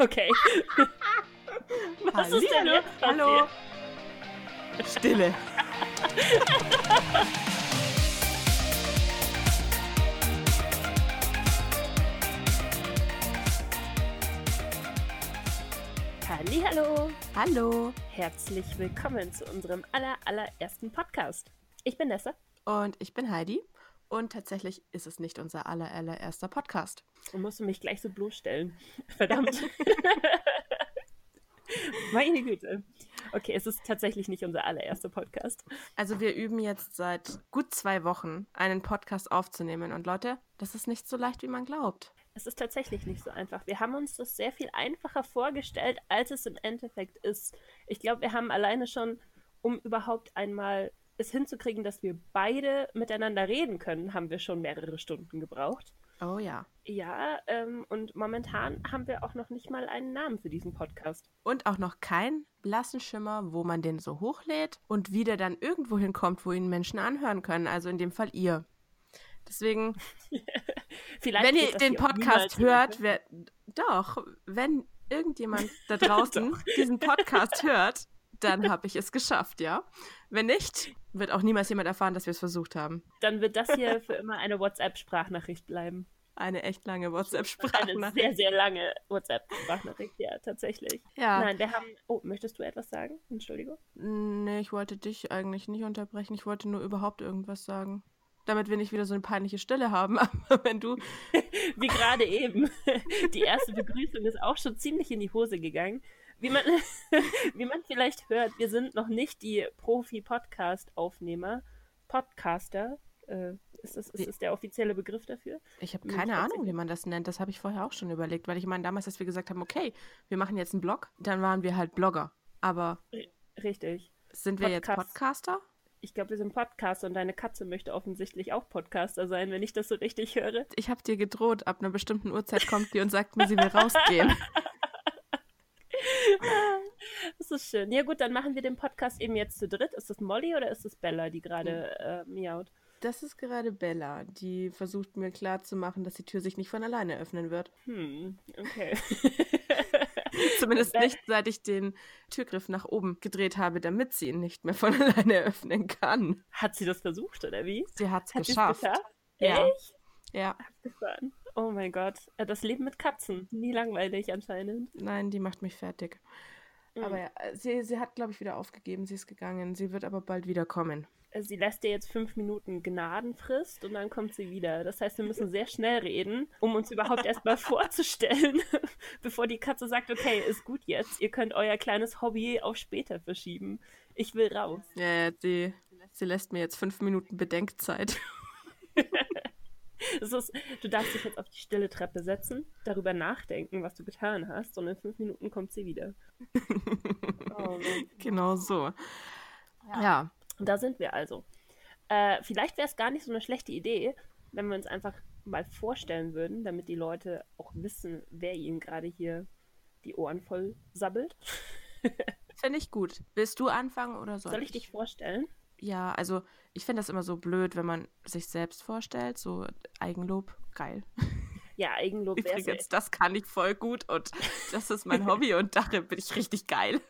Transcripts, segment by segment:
Okay. Was ist denn jetzt Hallo. Stille. Hallo. Hallo. Herzlich willkommen zu unserem aller allerersten Podcast. Ich bin Nessa. Und ich bin Heidi. Und tatsächlich ist es nicht unser aller allererster Podcast. Und musst du mich gleich so bloßstellen. Verdammt. Meine Güte. Okay, es ist tatsächlich nicht unser allererster Podcast. Also wir üben jetzt seit gut zwei Wochen, einen Podcast aufzunehmen. Und Leute, das ist nicht so leicht, wie man glaubt. Es ist tatsächlich nicht so einfach. Wir haben uns das sehr viel einfacher vorgestellt, als es im Endeffekt ist. Ich glaube, wir haben alleine schon, um überhaupt einmal es hinzukriegen, dass wir beide miteinander reden können, haben wir schon mehrere Stunden gebraucht. Oh ja. Ja, ähm, und momentan haben wir auch noch nicht mal einen Namen für diesen Podcast. Und auch noch keinen blassen Schimmer, wo man den so hochlädt und wie der dann irgendwo hinkommt, wo ihn Menschen anhören können. Also in dem Fall ihr. Deswegen, Vielleicht wenn ihr den Podcast hört, hin. wer, doch, wenn irgendjemand da draußen diesen Podcast hört, dann habe ich es geschafft, ja. Wenn nicht, wird auch niemals jemand erfahren, dass wir es versucht haben. dann wird das hier für immer eine WhatsApp-Sprachnachricht bleiben. Eine echt lange Eine WhatsApp-Sprache. sehr, sehr lange WhatsApp-Sprachnachricht, ja, tatsächlich. Ja. Nein, wir haben. Oh, möchtest du etwas sagen? Entschuldigung. Nee, ich wollte dich eigentlich nicht unterbrechen. Ich wollte nur überhaupt irgendwas sagen. Damit wir nicht wieder so eine peinliche Stille haben. Aber wenn du. Wie gerade eben. Die erste Begrüßung ist auch schon ziemlich in die Hose gegangen. Wie man, wie man vielleicht hört, wir sind noch nicht die Profi-Podcast-Aufnehmer. Podcaster. Äh, ist, das, ist das der offizielle Begriff dafür? Ich habe Hm, keine. Ahnung, wie man das nennt. Das habe ich vorher auch schon überlegt. Weil ich meine, damals, als wir gesagt haben, okay, wir machen jetzt einen Blog, dann waren wir halt Blogger. Aber Richtig. sind wir jetzt Podcast. Podcaster? Ich glaube, wir sind Podcaster und deine Katze möchte offensichtlich auch Podcaster sein, wenn ich das so richtig höre. Ich habe dir gedroht, ab einer bestimmten Uhrzeit kommt die und sagt mir, sie will rausgehen. Das ist schön. Ja gut, dann machen wir den Podcast eben jetzt zu dritt. Ist das Molly oder ist das Bella, die gerade äh, miaut? Das ist gerade Bella, die versucht mir klarzumachen, dass die Tür sich nicht von alleine öffnen wird. Hm, okay. Zumindest nicht, seit ich den Türgriff nach oben gedreht habe, damit sie ihn nicht mehr von alleine öffnen kann. Hat sie das versucht, oder wie? Sie hat es Hat geschafft. geschafft? Ja. Echt? Ja, Abgefahren. Oh mein Gott. Das Leben mit Katzen. Nie langweilig anscheinend. nein, die macht mich fertig. Mhm. Aber ja, sie, sie hat, glaube ich, wieder aufgegeben. Sie ist gegangen. Sie wird aber bald wiederkommen. Äh, Sie lässt dir jetzt fünf Minuten Gnadenfrist und dann kommt sie wieder. Das heißt, wir müssen sehr schnell reden, um uns überhaupt erstmal vorzustellen, bevor die Katze sagt, okay, ist gut jetzt. Ihr könnt euer kleines Hobby auf später verschieben. Ich will raus. Ja, ja, sie, sie lässt mir jetzt fünf Minuten Bedenkzeit. Es ist, du darfst dich jetzt auf die stille Treppe setzen, darüber nachdenken, was du getan hast, und in fünf Minuten kommt sie wieder. Oh genau so. Ja. Und da sind wir also. Äh, vielleicht wäre es gar nicht so eine schlechte Idee, wenn wir uns einfach mal vorstellen würden, damit die Leute auch wissen, wer ihnen gerade hier die Ohren voll sabbelt. finde ich gut. Willst du anfangen oder soll, Soll ich dich vorstellen? Ja, also ich finde das immer so blöd, wenn man sich selbst vorstellt. So Eigenlob, geil. Ja, Eigenlob wäre Übrigens, das kann ich voll gut und das ist mein Hobby und darin bin ich richtig geil.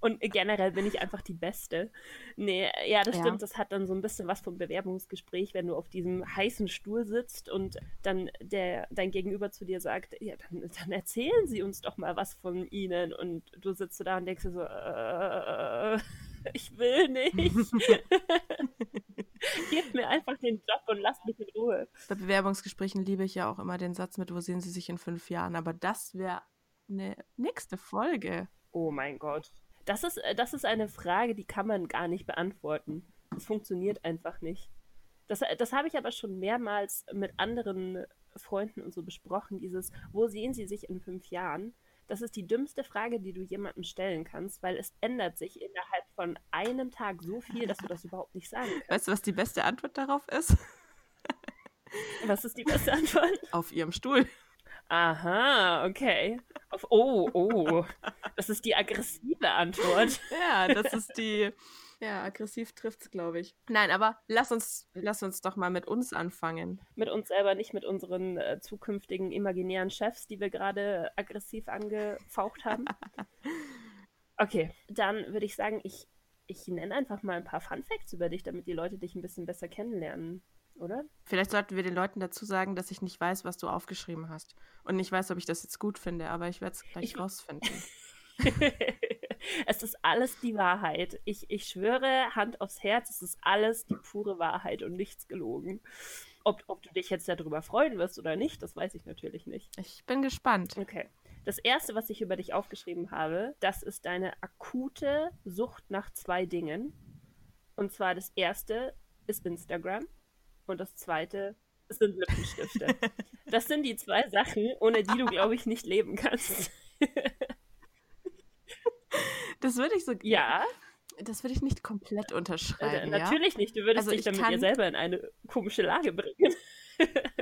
Und generell bin ich einfach die Beste. Nee, ja, das Ja. stimmt. Das hat dann so ein bisschen was vom Bewerbungsgespräch, wenn du auf diesem heißen Stuhl sitzt und dann der, dein Gegenüber zu dir sagt, ja, dann, dann erzählen Sie uns doch mal was von Ihnen. Und du sitzt da und denkst dir so, äh, ich will nicht. Den Job und lass mich in Ruhe. Bei Bewerbungsgesprächen liebe ich ja auch immer den Satz mit, wo sehen Sie sich in fünf Jahren? Aber das wäre eine nächste Folge. Oh mein Gott. Das ist, äh, das ist eine Frage, die kann man gar nicht beantworten. Das funktioniert einfach nicht. Das, äh, das habe ich aber schon mehrmals mit anderen Freunden und so besprochen. Dieses, wo sehen Sie sich in fünf Jahren? Das ist die dümmste Frage, die du jemandem stellen kannst, weil es ändert sich innerhalb von einem Tag so viel, dass du das überhaupt nicht sagen kannst. Weißt du, was die beste Antwort darauf ist? Was ist die beste Antwort? Auf Ihrem Stuhl. Aha, okay. Auf, oh, oh. Das ist die aggressive Antwort. Ja, das ist die Ja, aggressiv trifft's, glaube ich. Nein, aber lass uns, lass uns doch mal mit uns anfangen. Mit uns selber, nicht mit unseren äh, zukünftigen imaginären Chefs, die wir gerade aggressiv angefaucht haben. okay, dann würde ich sagen, ich, ich nenne einfach mal ein paar Fun Facts über dich, damit die Leute dich ein bisschen besser kennenlernen, oder? Vielleicht sollten wir den Leuten dazu sagen, dass ich nicht weiß, was du aufgeschrieben hast. Und nicht weiß, ob ich das jetzt gut finde, aber ich werde es gleich ich rausfinden. es ist alles die Wahrheit. Ich, ich schwöre, Hand aufs Herz, es ist alles die pure Wahrheit und nichts gelogen. Ob, ob du dich jetzt darüber freuen wirst oder nicht, das weiß ich natürlich nicht. Ich bin gespannt. Okay. Das erste, was ich über dich aufgeschrieben habe, das ist deine akute Sucht nach zwei Dingen. Und zwar das erste ist Instagram und das zweite sind Lippenstifte. das sind die zwei Sachen, ohne die du, glaube ich, nicht leben kannst. Das würde ich so. Ja. Das würde ich nicht komplett unterschreiben. Äh, natürlich ja? nicht. Du würdest also dich damit kann... selber in eine komische Lage bringen.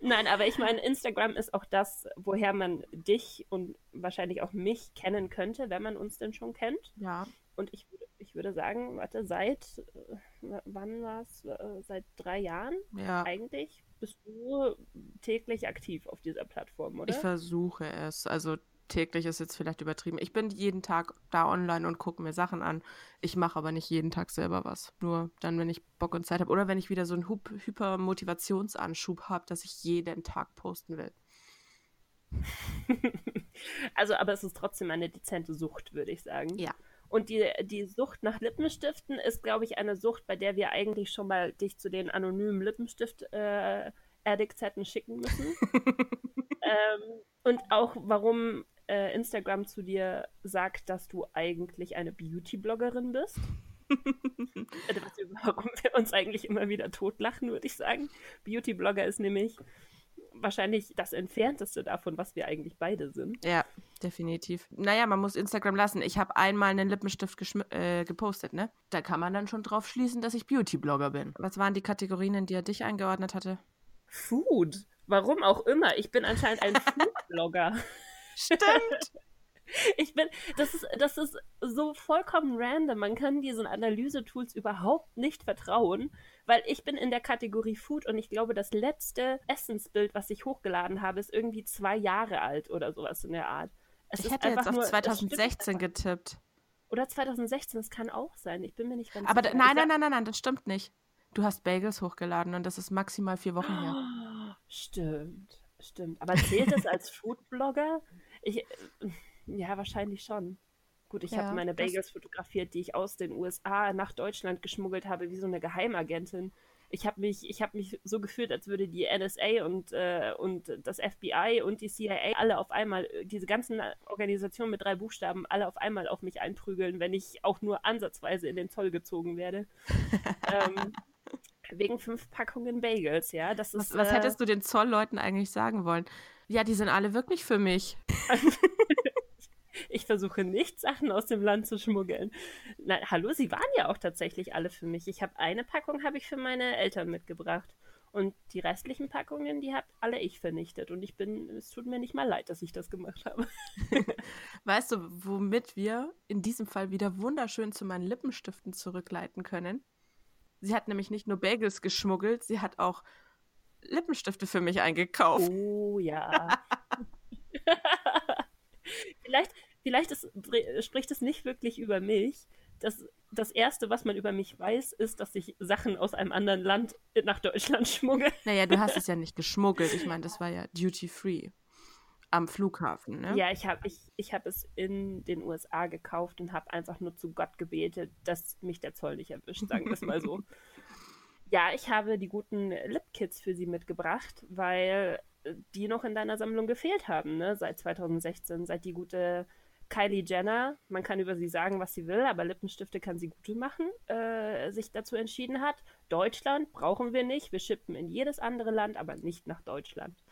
Nein, aber ich meine, Instagram ist auch das, woher man dich und wahrscheinlich auch mich kennen könnte, wenn man uns denn schon kennt. Ja. Und ich, ich würde sagen, warte, seit, äh, wann war es? Äh, seit drei Jahren ja. eigentlich bist du täglich aktiv auf dieser Plattform, oder? Ich versuche es. Also täglich ist jetzt vielleicht übertrieben. Ich bin jeden Tag da online und gucke mir Sachen an. Ich mache aber nicht jeden Tag selber was. Nur dann, wenn ich Bock und Zeit habe. Oder wenn ich wieder so einen Hypermotivationsanschub habe, dass ich jeden Tag posten will. also, aber es ist trotzdem eine dezente Sucht, würde ich sagen. Ja. Und die, die Sucht nach Lippenstiften ist, glaube ich, eine Sucht, bei der wir eigentlich schon mal dich zu den anonymen Lippenstift-Addicts äh, hätten schicken müssen. ähm, und auch, warum äh, Instagram zu dir sagt, dass du eigentlich eine Beauty-Bloggerin bist. also, warum wir uns eigentlich immer wieder totlachen, würde ich sagen. Beauty-Blogger ist nämlich wahrscheinlich das Entfernteste davon, was wir eigentlich beide sind. Ja, definitiv. Naja, man muss Instagram lassen. Ich habe einmal einen Lippenstift äh, gepostet, ne? Da kann man dann schon drauf schließen, dass ich Beauty-Blogger bin. Was waren die Kategorien, in die er dich eingeordnet hatte? Food. Warum auch immer. Ich bin anscheinend ein Food-Blogger. Stimmt. Ich bin, das ist, das ist so vollkommen random. Man kann diesen Analyse-Tools überhaupt nicht vertrauen, weil ich bin in der Kategorie Food und ich glaube, das letzte Essensbild, was ich hochgeladen habe, ist irgendwie zwei Jahre alt oder sowas in der Art. Es ich hätte jetzt auf nur, 2016 getippt. Oder 2016, das kann auch sein. Ich bin mir nicht ganz Aber sicher. nein, nein, nein, nein, nein, das stimmt nicht. Du hast Bagels hochgeladen und das ist maximal vier Wochen her. Stimmt, stimmt. Aber zählt es als Foodblogger? Ich, ja, wahrscheinlich schon. Gut, ich ja, habe meine Bagels fotografiert, die ich aus den USA nach Deutschland geschmuggelt habe, wie so eine Geheimagentin. Ich habe mich, hab mich so gefühlt, als würde die NSA und, äh, und das FBI und die CIA alle auf einmal, diese ganzen Organisationen mit drei Buchstaben, alle auf einmal auf mich einprügeln, wenn ich auch nur ansatzweise in den Zoll gezogen werde. ähm, wegen fünf Packungen Bagels, ja. Das ist, was, was äh, hättest du den Zollleuten eigentlich sagen wollen? Ja, die sind alle wirklich für mich. ich versuche nicht, Sachen aus dem Land zu schmuggeln. Na, hallo, sie waren ja auch tatsächlich alle für mich. Ich habe eine Packung habe ich für meine Eltern mitgebracht. Und die restlichen Packungen, die habe alle ich vernichtet. Und ich bin, es tut mir nicht mal leid, dass ich das gemacht habe. weißt du, womit wir in diesem Fall wieder wunderschön zu meinen Lippenstiften zurückleiten können? Sie hat nämlich nicht nur Bagels geschmuggelt, sie hat auch Lippenstifte für mich eingekauft. Oh ja. vielleicht vielleicht ist, spricht es nicht wirklich über mich. Das, das Erste, was man über mich weiß, ist, dass ich Sachen aus einem anderen Land nach Deutschland schmuggle. Naja, du hast es ja nicht geschmuggelt. Ich meine, das war ja duty free am Flughafen, ne? Ja, ich habe ich, ich hab es in den USA gekauft und habe einfach nur zu Gott gebetet, dass mich der Zoll nicht erwischt, sagen wir es mal so. ja, ich habe die guten Lip-Kits für sie mitgebracht, weil die noch in deiner Sammlung gefehlt haben, ne? Seit 2016, seit die gute Kylie Jenner, man kann über sie sagen, was sie will, aber Lippenstifte kann sie gute machen, äh, sich dazu entschieden hat. Deutschland brauchen wir nicht, wir schippen in jedes andere Land, aber nicht nach Deutschland.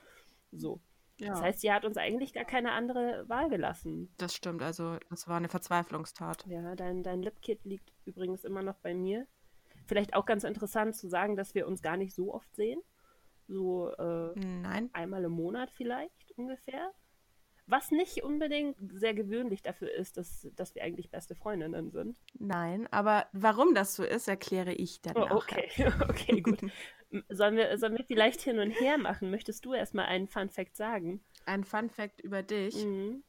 So. Ja. Das heißt, sie hat uns eigentlich gar keine andere Wahl gelassen. Das stimmt, also das war eine Verzweiflungstat. Ja, dein, dein Lipkit liegt übrigens immer noch bei mir. Vielleicht auch ganz interessant zu sagen, dass wir uns gar nicht so oft sehen. So äh, Nein. einmal im Monat vielleicht ungefähr. Was nicht unbedingt sehr gewöhnlich dafür ist, dass, dass wir eigentlich beste Freundinnen sind. Nein, aber warum das so ist, erkläre ich dann. Oh, okay, okay, gut. Sollen wir, sollen wir vielleicht hin und her machen? Möchtest du erstmal einen Fun Fact sagen? Ein Fun Fact über dich? Mhm.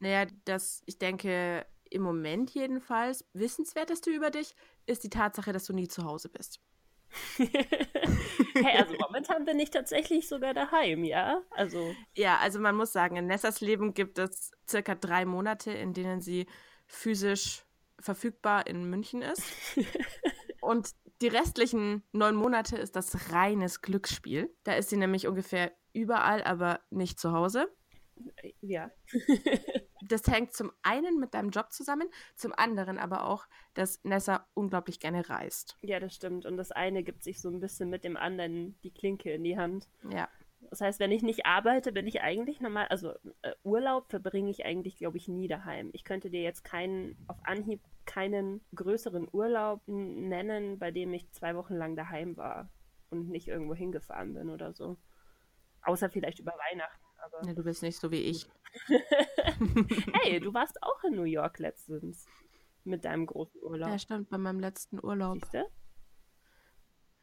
Naja, das, ich denke, im Moment jedenfalls wissenswerteste über dich ist die Tatsache, dass du nie zu Hause bist. hey, also momentan bin ich tatsächlich sogar daheim, ja? Also. Ja, also man muss sagen, in Nessas Leben gibt es circa drei Monate, in denen sie physisch verfügbar in München ist. Und die restlichen neun Monate ist das reines Glücksspiel. Da ist sie nämlich ungefähr überall, aber nicht zu Hause. Ja. Das hängt zum einen mit deinem Job zusammen, zum anderen aber auch, dass Nessa unglaublich gerne reist. Ja, das stimmt. Und das eine gibt sich so ein bisschen mit dem anderen die Klinke in die Hand. Ja. Das heißt, wenn ich nicht arbeite, bin ich eigentlich normal, also äh, Urlaub verbringe ich eigentlich, glaube ich, nie daheim. Ich könnte dir jetzt keinen, auf Anhieb keinen größeren Urlaub nennen, bei dem ich zwei Wochen lang daheim war und nicht irgendwo hingefahren bin oder so. Außer vielleicht über Weihnachten. Aber... Ja, du bist nicht so wie ich. hey, du warst auch in New York letztens mit deinem großen Urlaub. Ja, stimmt, bei meinem letzten Urlaub. Siehst du?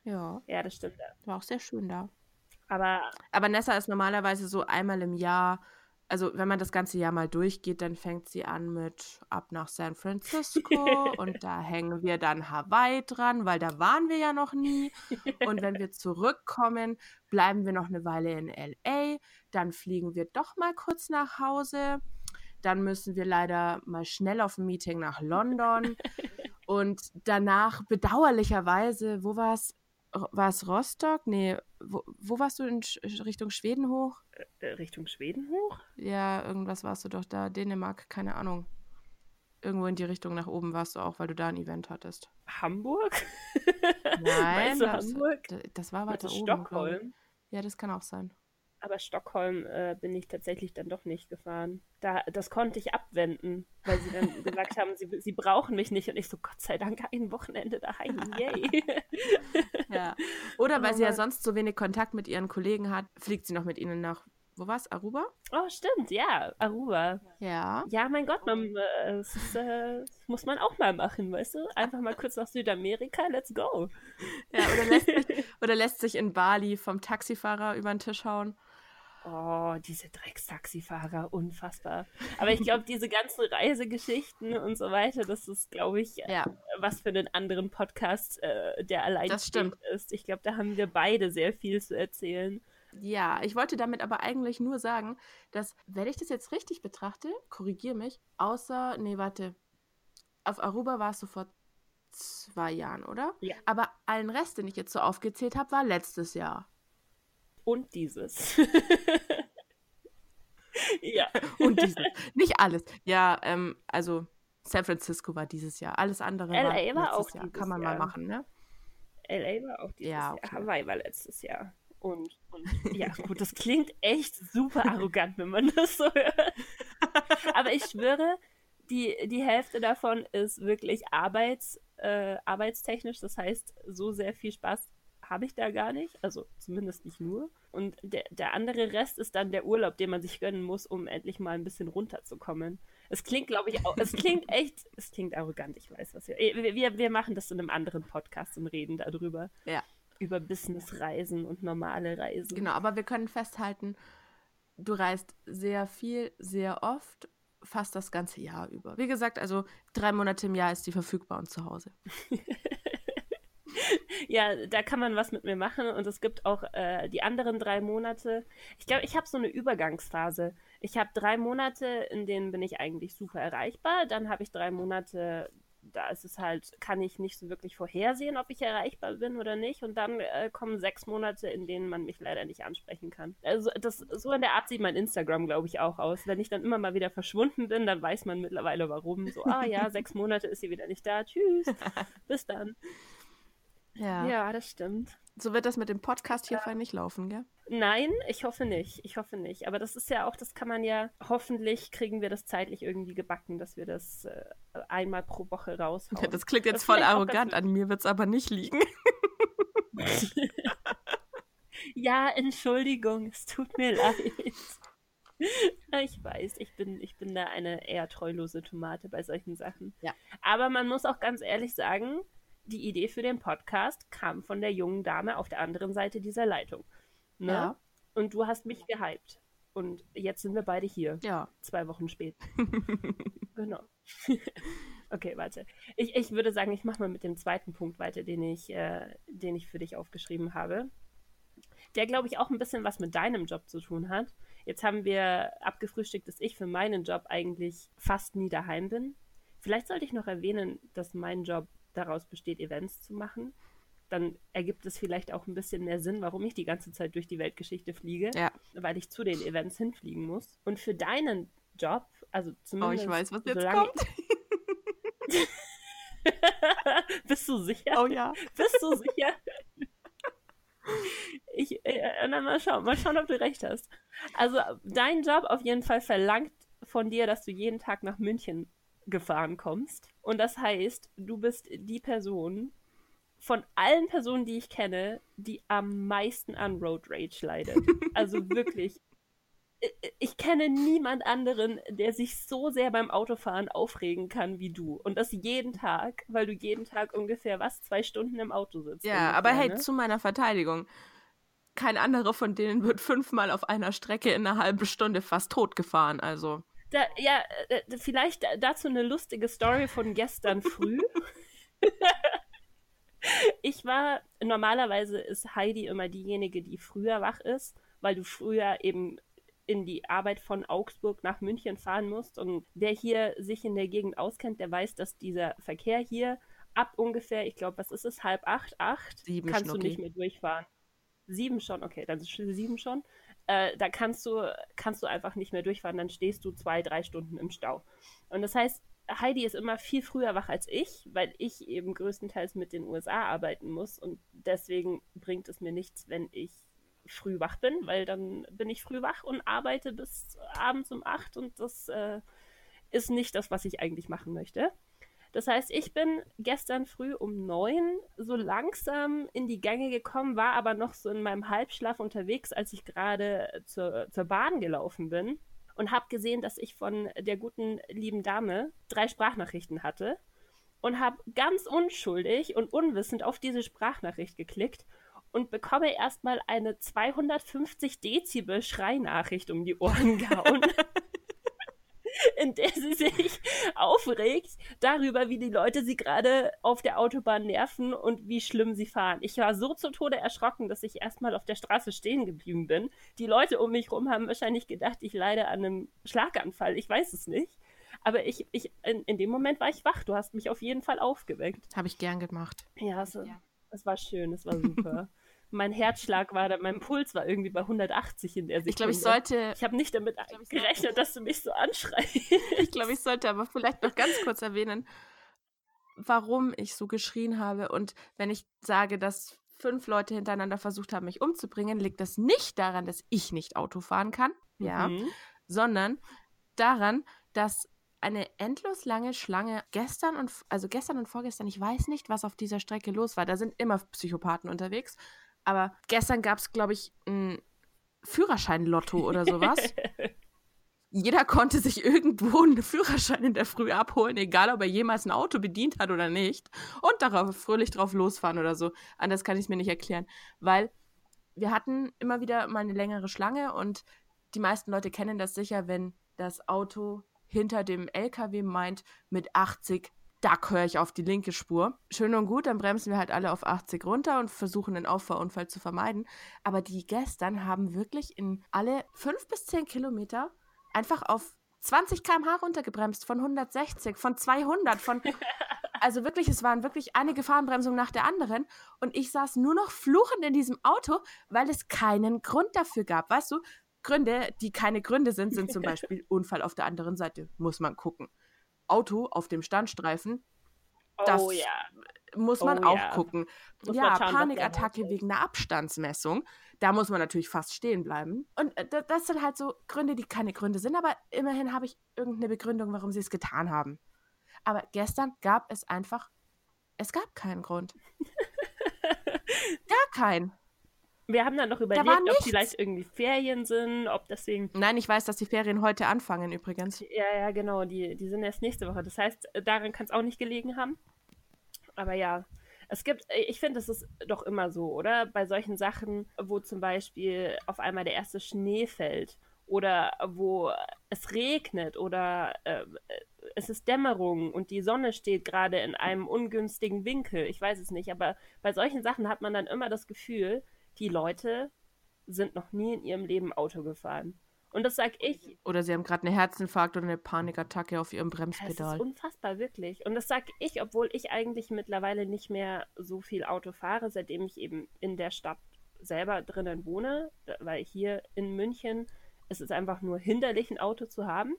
Ja. Ja, das stimmt. War auch sehr schön da. Aber, Aber Nessa ist normalerweise so einmal im Jahr, also wenn man das ganze Jahr mal durchgeht, dann fängt sie an mit ab nach San Francisco und da hängen wir dann Hawaii dran, weil da waren wir ja noch nie. Und wenn wir zurückkommen, bleiben wir noch eine Weile in LA, dann fliegen wir doch mal kurz nach Hause. Dann müssen wir leider mal schnell auf ein Meeting nach London. Und danach bedauerlicherweise, wo war es? War es Rostock? Nee, wo, wo warst du in Richtung Schweden hoch? Äh, äh, Richtung Schweden hoch? Ja, irgendwas warst du doch da. Dänemark, keine Ahnung. Irgendwo in die Richtung nach oben warst du auch, weil du da ein Event hattest. Hamburg? Nein, du das, Hamburg? Das war weiter oben. Stockholm. Ja, das kann auch sein aber Stockholm äh, bin ich tatsächlich dann doch nicht gefahren. Da, das konnte ich abwenden, weil sie dann gesagt haben, sie, sie brauchen mich nicht. Und ich so, Gott sei Dank, ein Wochenende daheim, yay. ja. Oder weil oh, sie ja sonst so wenig Kontakt mit ihren Kollegen hat, fliegt sie noch mit ihnen nach wo war's? Aruba? Oh, stimmt, ja, Aruba. Ja. Ja, mein Gott, man, äh, das, äh, muss man auch mal machen, weißt du? Einfach mal kurz nach Südamerika, let's go. Ja, oder lässt, sich, oder lässt sich in Bali vom Taxifahrer über den Tisch hauen. Oh, diese Dreckstaxifahrer, unfassbar. Aber ich glaube, diese ganzen Reisegeschichten und so weiter, das ist, glaube ich, ja. was für einen anderen Podcast, äh, der allein ist. Ich glaube, da haben wir beide sehr viel zu erzählen. Ja, ich wollte damit aber eigentlich nur sagen, dass, wenn ich das jetzt richtig betrachte, korrigier mich, außer, nee, warte, auf Aruba warst du vor zwei Jahren, oder? Ja. Aber allen Rest, den ich jetzt so aufgezählt habe, war letztes Jahr und dieses. ja. Und dieses. Nicht alles. Ja, ähm, also San Francisco war dieses Jahr. Alles andere LA war, war auch Jahr. Kann man Jahr. mal machen, ne? LA war auch dieses ja, okay. Jahr. Hawaii war letztes Jahr. Und, und ja, gut, das klingt echt super arrogant, wenn man das so hört. Aber ich schwöre, die, die Hälfte davon ist wirklich arbeits, äh, arbeitstechnisch. Das heißt, so sehr viel Spaß habe ich da gar nicht, also zumindest nicht nur. Und der, der andere Rest ist dann der Urlaub, den man sich gönnen muss, um endlich mal ein bisschen runterzukommen. Es klingt, glaube ich, auch, es klingt echt, es klingt arrogant, ich weiß was. Wir, wir, wir machen das in einem anderen Podcast und reden darüber. Ja. Über Businessreisen und normale Reisen. Genau, aber wir können festhalten, du reist sehr viel, sehr oft fast das ganze Jahr über. Wie gesagt, also drei Monate im Jahr ist sie verfügbar und zu Hause. ja, da kann man was mit mir machen und es gibt auch äh, die anderen drei Monate. Ich glaube, ich habe so eine Übergangsphase. Ich habe drei Monate, in denen bin ich eigentlich super erreichbar. Dann habe ich drei Monate, da ist es halt, kann ich nicht so wirklich vorhersehen, ob ich erreichbar bin oder nicht. Und dann äh, kommen sechs Monate, in denen man mich leider nicht ansprechen kann. Also das, so in der Art sieht mein Instagram, glaube ich, auch aus. Wenn ich dann immer mal wieder verschwunden bin, dann weiß man mittlerweile warum. So, ah ja, sechs Monate ist sie wieder nicht da. Tschüss. Bis dann. Ja. Ja, das stimmt. So wird das mit dem Podcast hier ja. nicht laufen, gell? Nein, ich hoffe nicht. Ich hoffe nicht. Aber das ist ja auch, das kann man ja, hoffentlich kriegen wir das zeitlich irgendwie gebacken, dass wir das äh, einmal pro Woche raushauen. Ja, das klingt jetzt das voll arrogant, an mir wird es aber nicht liegen. ja, Entschuldigung, es tut mir leid. Ich weiß, ich bin, ich bin da eine eher treulose Tomate bei solchen Sachen. Ja. Aber man muss auch ganz ehrlich sagen, die Idee für den Podcast kam von der jungen Dame auf der anderen Seite dieser Leitung. Ne? Ja. Und du hast mich gehypt. Und jetzt sind wir beide hier. Ja. Zwei Wochen später. genau. okay, warte. Ich, ich würde sagen, ich mache mal mit dem zweiten Punkt weiter, den ich, äh, den ich für dich aufgeschrieben habe. Der, glaube ich, auch ein bisschen was mit deinem Job zu tun hat. Jetzt haben wir abgefrühstückt, dass ich für meinen Job eigentlich fast nie daheim bin. Vielleicht sollte ich noch erwähnen, dass mein Job daraus besteht, Events zu machen. Dann ergibt es vielleicht auch ein bisschen mehr Sinn, warum ich die ganze Zeit durch die Weltgeschichte fliege, Ja. weil ich zu den Events hinfliegen muss. Und für deinen Job, also Oh, zumindest. ich weiß, was jetzt kommt. Bist du sicher? Oh ja. Bist du sicher? Ich, äh, na, mal schauen, mal schauen, ob du recht hast. Also, dein Job auf jeden Fall verlangt von dir, dass du jeden Tag nach München gefahren kommst. Und das heißt, du bist die Person von allen Personen, die ich kenne, die am meisten an Road Rage leidet. Also wirklich. Ich kenne niemand anderen, der sich so sehr beim Autofahren aufregen kann wie du. Und das jeden Tag, weil du jeden Tag ungefähr was, zwei Stunden im Auto sitzt. Ja, ungefähr, aber hey, ne? zu meiner Verteidigung. Kein anderer von denen wird fünfmal auf einer Strecke in einer halben Stunde fast tot gefahren. Also, Da, ja, äh, vielleicht dazu eine lustige Story von gestern früh. ich war, normalerweise ist Heidi immer diejenige, die früher wach ist, weil du früher eben in die Arbeit von Augsburg nach München fahren musst. Und wer hier sich in der Gegend auskennt, der weiß, dass dieser Verkehr hier ab ungefähr, ich glaube, was ist es, halb acht, acht, Sieben, kannst Schnucki. du nicht mehr durchfahren. Sieben schon, okay, dann ist sieben schon. Äh, da kannst du, kannst du einfach nicht mehr durchfahren, dann stehst du zwei, drei Stunden im Stau. Und das heißt, Heidi ist immer viel früher wach als ich, weil ich eben größtenteils mit den USA arbeiten muss und deswegen bringt es mir nichts, wenn ich früh wach bin, weil dann bin ich früh wach und arbeite bis abends um acht und das äh, ist nicht das, was ich eigentlich machen möchte. Das heißt, ich bin gestern früh um neun so langsam in die Gänge gekommen, war aber noch so in meinem Halbschlaf unterwegs, als ich gerade zur, zur Bahn gelaufen bin und habe gesehen, dass ich von der guten lieben Dame drei Sprachnachrichten hatte und habe ganz unschuldig und unwissend auf diese Sprachnachricht geklickt und bekomme erstmal eine 250 Dezibel Schreinachricht um die Ohren gehauen. in der sie sich aufregt darüber, wie die Leute sie gerade auf der Autobahn nerven und wie schlimm sie fahren. Ich war so zu Tode erschrocken, dass ich erstmal auf der Straße stehen geblieben bin. Die Leute um mich rum haben wahrscheinlich gedacht, ich leide an einem Schlaganfall. Ich weiß es nicht. Aber ich, ich in, in dem Moment war ich wach. Du hast mich auf jeden Fall aufgeweckt. habe ich gern gemacht. Ja, es, Ja. es war schön, es war super. Mein Herzschlag war, da, mein Puls war irgendwie bei 180 in der Sekunde. Ich glaube, ich sollte, Ich habe nicht damit glaub, gerechnet, dass du mich so anschreist. ich glaube, ich sollte aber vielleicht noch ganz kurz erwähnen, warum ich so geschrien habe. Und wenn ich sage, dass fünf Leute hintereinander versucht haben, mich umzubringen, liegt das nicht daran, dass ich nicht Auto fahren kann, ja, Mhm. sondern daran, dass eine endlos lange Schlange gestern und also gestern und vorgestern, ich weiß nicht, was auf dieser Strecke los war. Da sind immer Psychopathen unterwegs. Aber gestern gab es, glaube ich, ein Führerschein-Lotto oder sowas. Jeder konnte sich irgendwo einen Führerschein in der Früh abholen, egal ob er jemals ein Auto bedient hat oder nicht. Und darauf fröhlich drauf losfahren oder so. Anders kann ich es mir nicht erklären. Weil wir hatten immer wieder mal eine längere Schlange und die meisten Leute kennen das sicher, wenn das Auto hinter dem LKW meint, mit 80, da höre ich auf die linke Spur. Schön und gut, dann bremsen wir halt alle auf 80 runter und versuchen einen Auffahrunfall zu vermeiden. Aber die gestern haben wirklich in alle 5 bis 10 Kilometer einfach auf 20 km/h runtergebremst, von 160, von 200, von. Also wirklich, es waren wirklich eine Gefahrenbremsung nach der anderen. Und ich saß nur noch fluchend in diesem Auto, weil es keinen Grund dafür gab. Weißt du, Gründe, die keine Gründe sind, sind zum Beispiel Unfall auf der anderen Seite. Muss man gucken. Auto auf dem Standstreifen, Das- oh ja. muss man Oh auch ja. gucken. Muss ja, schauen, Panikattacke wegen einer Abstandsmessung. Da muss man natürlich fast stehen bleiben. Und äh, da- das sind halt so Gründe, die keine Gründe sind, aber immerhin habe ich irgendeine Begründung, warum sie es getan haben. Aber gestern gab es einfach, es gab keinen Grund. Gar keinen. Wir haben dann noch überlegt, ob vielleicht irgendwie Ferien sind, ob deswegen. Nein, ich weiß, dass die Ferien heute anfangen übrigens. Ja, ja, genau. Die, die sind erst nächste Woche. Das heißt, daran kann es auch nicht gelegen haben. Aber ja, es gibt, ich finde, es ist doch immer so, oder? Bei solchen Sachen, wo zum Beispiel auf einmal der erste Schnee fällt oder wo es regnet oder äh, es ist Dämmerung und die Sonne steht gerade in einem ungünstigen Winkel. Ich weiß es nicht, aber bei solchen Sachen hat man dann immer das Gefühl, die Leute sind noch nie in ihrem Leben Auto gefahren. Und das sag ich. Oder sie haben gerade einen Herzinfarkt oder eine Panikattacke auf ihrem Bremspedal. Das ist unfassbar, wirklich. Und das sag ich, obwohl ich eigentlich mittlerweile nicht mehr so viel Auto fahre, seitdem ich eben in der Stadt selber drinnen wohne, weil hier in München ist es einfach nur hinderlich, ein Auto zu haben.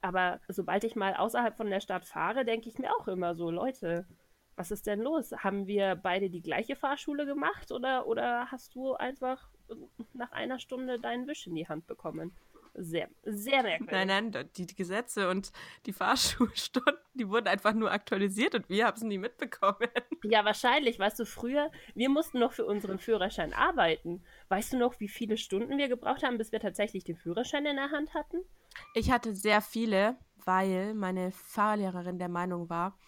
Aber sobald ich mal außerhalb von der Stadt fahre, denke ich mir auch immer so, Leute, was ist denn los? Haben wir beide die gleiche Fahrschule gemacht oder, oder hast du einfach nach einer Stunde deinen Wisch in die Hand bekommen? Sehr, sehr merkwürdig. Nein, nein, die, die Gesetze und die Fahrschulstunden, die wurden einfach nur aktualisiert und wir haben es nie mitbekommen. Ja, wahrscheinlich. Weißt du, früher, wir mussten noch für unseren Führerschein arbeiten. Weißt du noch, wie viele Stunden wir gebraucht haben, bis wir tatsächlich den Führerschein in der Hand hatten? Ich hatte sehr viele, weil meine Fahrlehrerin der Meinung war,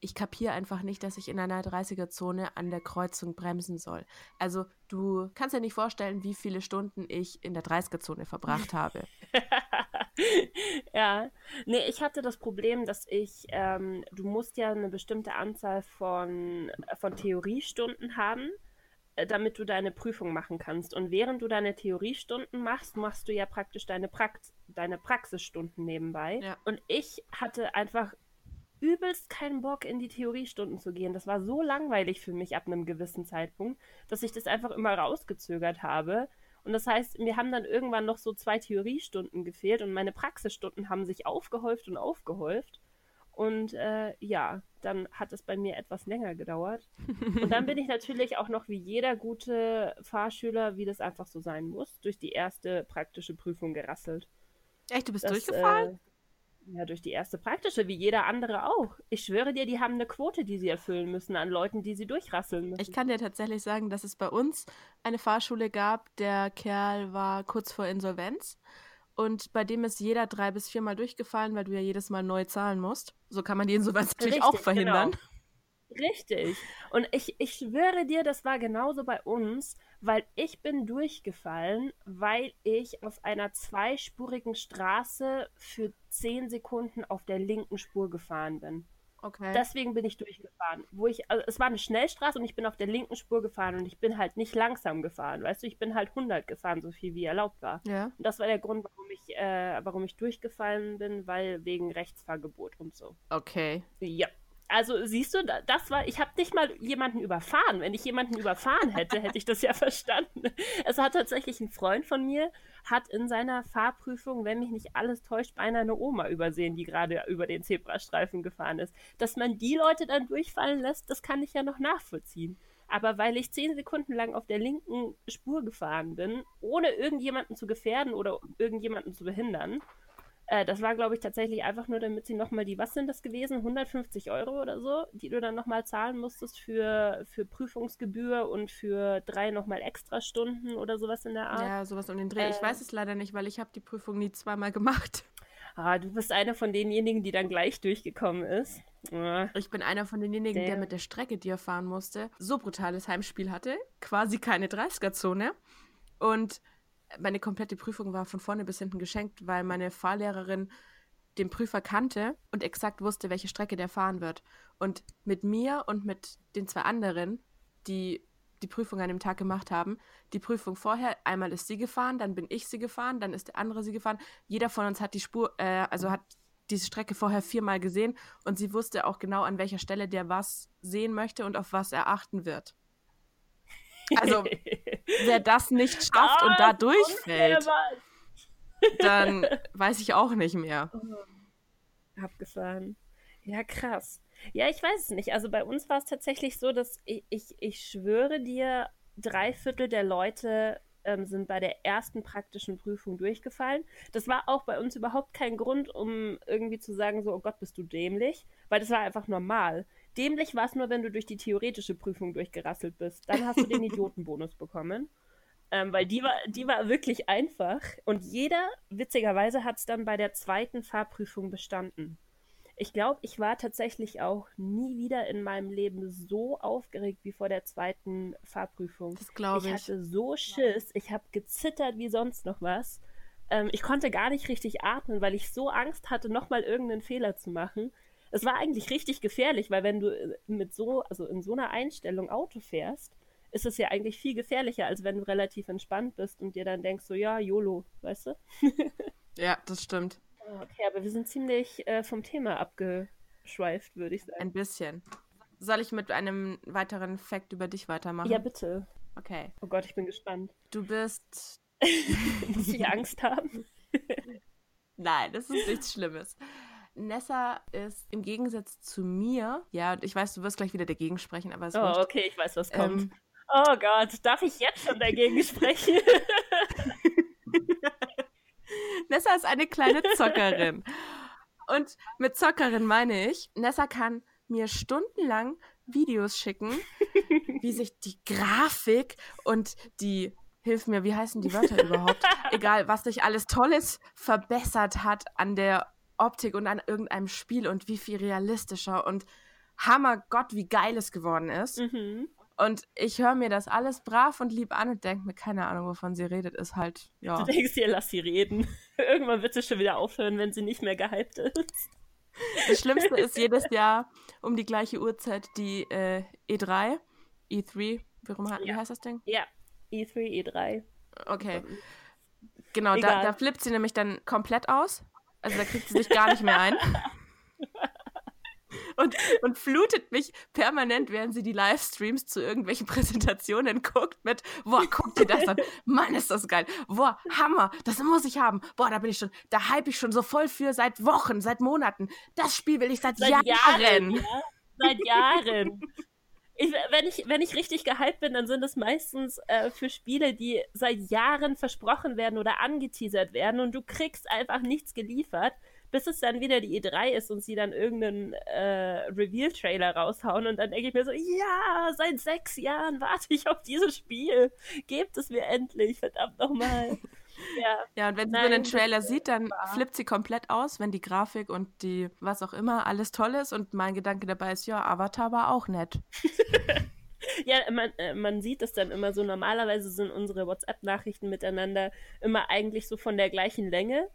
ich kapiere einfach nicht, dass ich in einer 30er-Zone an der Kreuzung bremsen soll. Also du kannst dir nicht vorstellen, wie viele Stunden ich in der 30er-Zone verbracht habe. ja, nee, ich hatte das Problem, dass ich, ähm, du musst ja eine bestimmte Anzahl von, von Theoriestunden haben, äh, damit du deine Prüfung machen kannst. Und während du deine Theoriestunden machst, machst du ja praktisch deine, Prax deine Praxisstunden nebenbei. Ja. Und ich hatte einfach übelst keinen Bock, in die Theoriestunden zu gehen. Das war so langweilig für mich ab einem gewissen Zeitpunkt, dass ich das einfach immer rausgezögert habe. Und das heißt, mir haben dann irgendwann noch so zwei Theoriestunden gefehlt und meine Praxisstunden haben sich aufgehäuft und aufgehäuft. Und äh, ja, dann hat es bei mir etwas länger gedauert. Und dann bin ich natürlich auch noch wie jeder gute Fahrschüler, wie das einfach so sein muss, durch die erste praktische Prüfung gerasselt. Echt, du bist das, durchgefallen? Äh, ja, durch die erste praktische, wie jeder andere auch. Ich schwöre dir, die haben eine Quote, die sie erfüllen müssen an Leuten, die sie durchrasseln müssen. Ich kann dir tatsächlich sagen, dass es bei uns eine Fahrschule gab. Der Kerl war kurz vor Insolvenz. Und bei dem ist jeder drei bis viermal durchgefallen, weil du ja jedes Mal neu zahlen musst. So kann man die Insolvenz natürlich Richtig, auch verhindern. Genau. Richtig. Und ich, ich schwöre dir, das war genauso bei uns, weil ich bin durchgefallen, weil ich auf einer zweispurigen Straße für zehn Sekunden auf der linken Spur gefahren bin. Okay. Deswegen bin ich durchgefahren. Wo ich, also es war eine Schnellstraße und ich bin auf der linken Spur gefahren und ich bin halt nicht langsam gefahren. Weißt du, ich bin halt 100 gefahren, so viel wie erlaubt war. Ja. Und das war der Grund, warum ich, äh, warum ich durchgefallen bin, weil wegen Rechtsfahrgebot und so. Okay. Ja also siehst du, das war, ich habe nicht mal jemanden überfahren. Wenn ich jemanden überfahren hätte, hätte ich das ja verstanden. Es hat tatsächlich ein Freund von mir, hat in seiner Fahrprüfung, wenn mich nicht alles täuscht, beinahe eine Oma übersehen, die gerade über den Zebrastreifen gefahren ist. Dass man die Leute dann durchfallen lässt, das kann ich ja noch nachvollziehen. Aber weil ich zehn Sekunden lang auf der linken Spur gefahren bin, ohne irgendjemanden zu gefährden oder irgendjemanden zu behindern, äh, das war, glaube ich, tatsächlich einfach nur, damit sie nochmal die, was sind das gewesen? 150 Euro oder so, die du dann nochmal zahlen musstest für, für Prüfungsgebühr und für drei nochmal extra Stunden oder sowas in der Art. Ja, sowas um den Dreh. Äh, ich weiß es leider nicht, weil ich habe die Prüfung nie zweimal gemacht. Ah, du bist einer von denjenigen, die dann gleich durchgekommen ist. Ich bin einer von denjenigen, der, der mit der Strecke, die er fahren musste, so brutales Heimspiel hatte. Quasi keine 30er-Zone. Und meine komplette Prüfung war von vorne bis hinten geschenkt, weil meine Fahrlehrerin den Prüfer kannte und exakt wusste, welche Strecke der fahren wird. Und mit mir und mit den zwei anderen, die die Prüfung an dem Tag gemacht haben, die Prüfung vorher, einmal ist sie gefahren, dann bin ich sie gefahren, dann ist der andere sie gefahren. Jeder von uns hat die Spur, äh, also hat diese Strecke vorher viermal gesehen und sie wusste auch genau, an welcher Stelle der was sehen möchte und auf was er achten wird. Also, wer das nicht schafft und da durchfällt, dann weiß ich auch nicht mehr. Oh, abgefahren. Ja, krass. Ja, ich weiß es nicht. Also bei uns war es tatsächlich so, dass ich, ich, ich schwöre dir, drei Viertel der Leute ähm, sind bei der ersten praktischen Prüfung durchgefallen. Das war auch bei uns überhaupt kein Grund, um irgendwie zu sagen, so, oh Gott, bist du dämlich, weil das war einfach normal Dämlich war es nur, wenn du durch die theoretische Prüfung durchgerasselt bist. Dann hast du den Idiotenbonus bekommen. Ähm, weil die war, die war wirklich einfach. Und jeder, witzigerweise, hat es dann bei der zweiten Fahrprüfung bestanden. Ich glaube, ich war tatsächlich auch nie wieder in meinem Leben so aufgeregt wie vor der zweiten Fahrprüfung. Das glaube ich. Ich hatte so Schiss, ich habe gezittert wie sonst noch was. Ähm, ich konnte gar nicht richtig atmen, weil ich so Angst hatte, nochmal irgendeinen Fehler zu machen. Es war eigentlich richtig gefährlich, weil wenn du äh, mit so, also in so einer Einstellung Auto fährst, ist es ja eigentlich viel gefährlicher, als wenn du relativ entspannt bist und dir dann denkst, so ja, YOLO, weißt du? ja, das stimmt. Okay, aber wir sind ziemlich äh, vom Thema abgeschweift, würde ich sagen. Ein bisschen. Soll ich mit einem weiteren Fact über dich weitermachen? Ja, bitte. Okay. Oh Gott, ich bin gespannt. Du bist. Muss ich Angst haben? Nein, das ist nichts Schlimmes. Nessa ist im Gegensatz zu mir, ja, ich weiß, du wirst gleich wieder dagegen sprechen, aber es Oh, wurscht. okay, ich weiß, was kommt. Ähm, oh Gott, darf ich jetzt schon dagegen sprechen? Nessa ist eine kleine Zockerin. Und mit Zockerin meine ich, Nessa kann mir stundenlang Videos schicken, wie sich die Grafik und die hilf mir, wie heißen die Wörter überhaupt? Egal, was sich alles Tolles verbessert hat an der Optik und an irgendeinem Spiel und wie viel realistischer und Hammer Gott, wie geil es geworden ist. Mhm. Und ich höre mir das alles brav und lieb an und denke mir, keine Ahnung, wovon sie redet, ist halt, ja. Du denkst dir, lass sie reden. Irgendwann wird sie schon wieder aufhören, wenn sie nicht mehr gehypt ist. Das Schlimmste ist jedes Jahr um die gleiche Uhrzeit die äh, E3, E3, warum, ja. wie heißt das Ding? Ja, E3, E3. Okay. Genau, da, da flippt sie nämlich dann komplett aus. Also da kriegt sie sich gar nicht mehr ein. Und, und, flutet mich permanent, während sie die Livestreams zu irgendwelchen Präsentationen guckt, mit, boah, guck dir das an. Mann, ist das geil. Boah, Hammer, das muss ich haben. Boah, da bin ich schon, da hype ich schon so voll für seit Wochen, seit Monaten. Das Spiel will ich seit, seit Jahren. Jahren ja? Seit Jahren. Ich, wenn, ich, wenn ich richtig gehypt bin, dann sind es meistens äh, für Spiele, die seit Jahren versprochen werden oder angeteasert werden und du kriegst einfach nichts geliefert bis es dann wieder die E3 ist und sie dann irgendeinen äh, Reveal-Trailer raushauen und dann denke ich mir so, ja, seit sechs Jahren warte ich auf dieses Spiel. Gebt es mir endlich, verdammt nochmal. Ja. ja, und wenn sie Nein, so einen Trailer sieht, dann flippt sie komplett aus, wenn die Grafik und die, was auch immer, alles toll ist. Und mein Gedanke dabei ist, ja, Avatar war auch nett. ja, man, äh, man sieht es dann immer so. Normalerweise sind unsere WhatsApp-Nachrichten miteinander immer eigentlich so von der gleichen Länge.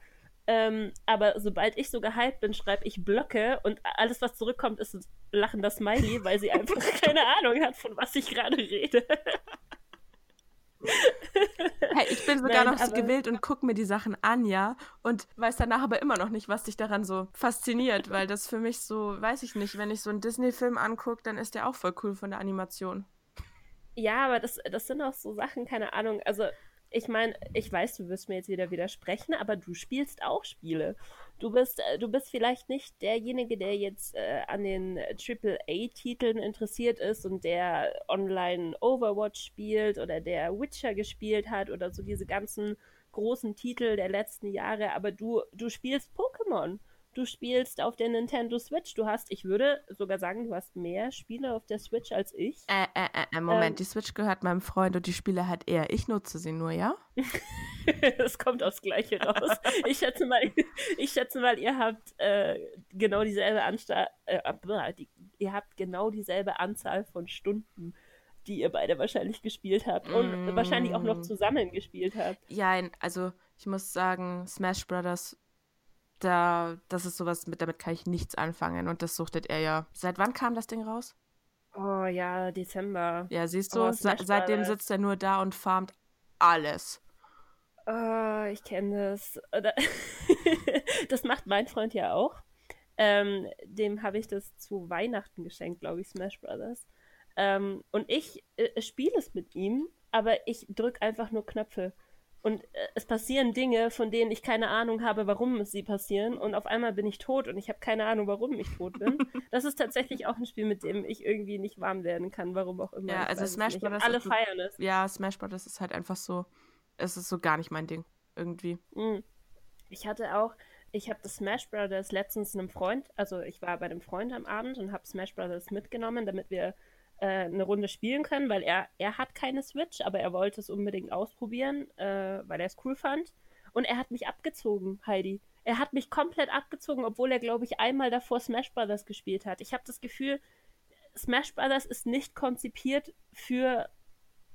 Ähm, aber sobald ich so gehypt bin, schreibe ich Blöcke und alles, was zurückkommt, ist ein lachender Smiley, weil sie einfach keine Ahnung hat, von was ich gerade rede. Hey, ich bin sogar Nein, noch so gewillt und gucke mir die Sachen an, ja, und weiß danach aber immer noch nicht, was dich daran so fasziniert, weil das für mich so, weiß ich nicht, wenn ich so einen Disney-Film angucke, dann ist der auch voll cool von der Animation. Ja, aber das, das sind auch so Sachen, keine Ahnung, also ich meine, ich weiß, du wirst mir jetzt wieder widersprechen, aber du spielst auch Spiele. Du bist, äh, du bist vielleicht nicht derjenige, der jetzt äh, an den AAA-Titeln interessiert ist und der online Overwatch spielt oder der Witcher gespielt hat oder so diese ganzen großen Titel der letzten Jahre, aber du, du spielst Pokémon du spielst auf der Nintendo Switch. Du hast, ich würde sogar sagen, du hast mehr Spiele auf der Switch als ich. Äh, äh, äh, Moment, ähm, die Switch gehört meinem Freund und die Spiele hat er. Ich nutze sie nur, ja? das kommt aufs Gleiche raus. ich schätze mal, ich schätze mal, ihr habt äh, genau dieselbe Anzahl, äh, die, ihr habt genau dieselbe Anzahl von Stunden die ihr beide wahrscheinlich gespielt habt und mm. wahrscheinlich auch noch zusammen gespielt habt. Ja, also ich muss sagen, Smash Brothers da, das ist sowas, mit, damit kann ich nichts anfangen. Und das suchtet er ja. Seit wann kam das Ding raus? Oh ja, Dezember. Ja, siehst du, oh, se seitdem sitzt er nur da und farmt alles. Oh, ich kenne das. das macht mein Freund ja auch. Ähm, dem habe ich das zu Weihnachten geschenkt, glaube ich, Smash Brothers. Ähm, und ich äh, spiele es mit ihm, aber ich drücke einfach nur Knöpfe. Und äh, es passieren Dinge, von denen ich keine Ahnung habe, warum sie passieren. Und auf einmal bin ich tot und ich habe keine Ahnung, warum ich tot bin. das ist tatsächlich auch ein Spiel, mit dem ich irgendwie nicht warm werden kann, warum auch immer. Ja, also Smash Bros. Alle feiern es. Ja, Smash Bros. ist halt einfach so, es ist so gar nicht mein Ding. Irgendwie. Mhm. Ich hatte auch, ich habe das Smash Brothers letztens einem Freund, also ich war bei einem Freund am Abend und habe Smash Brothers mitgenommen, damit wir äh, eine Runde spielen können, weil er, er hat keine Switch, aber er wollte es unbedingt ausprobieren, äh, weil er es cool fand. Und er hat mich abgezogen, Heidi. Er hat mich komplett abgezogen, obwohl er, glaube ich, einmal davor Smash Brothers gespielt hat. Ich habe das Gefühl, Smash Brothers ist nicht konzipiert für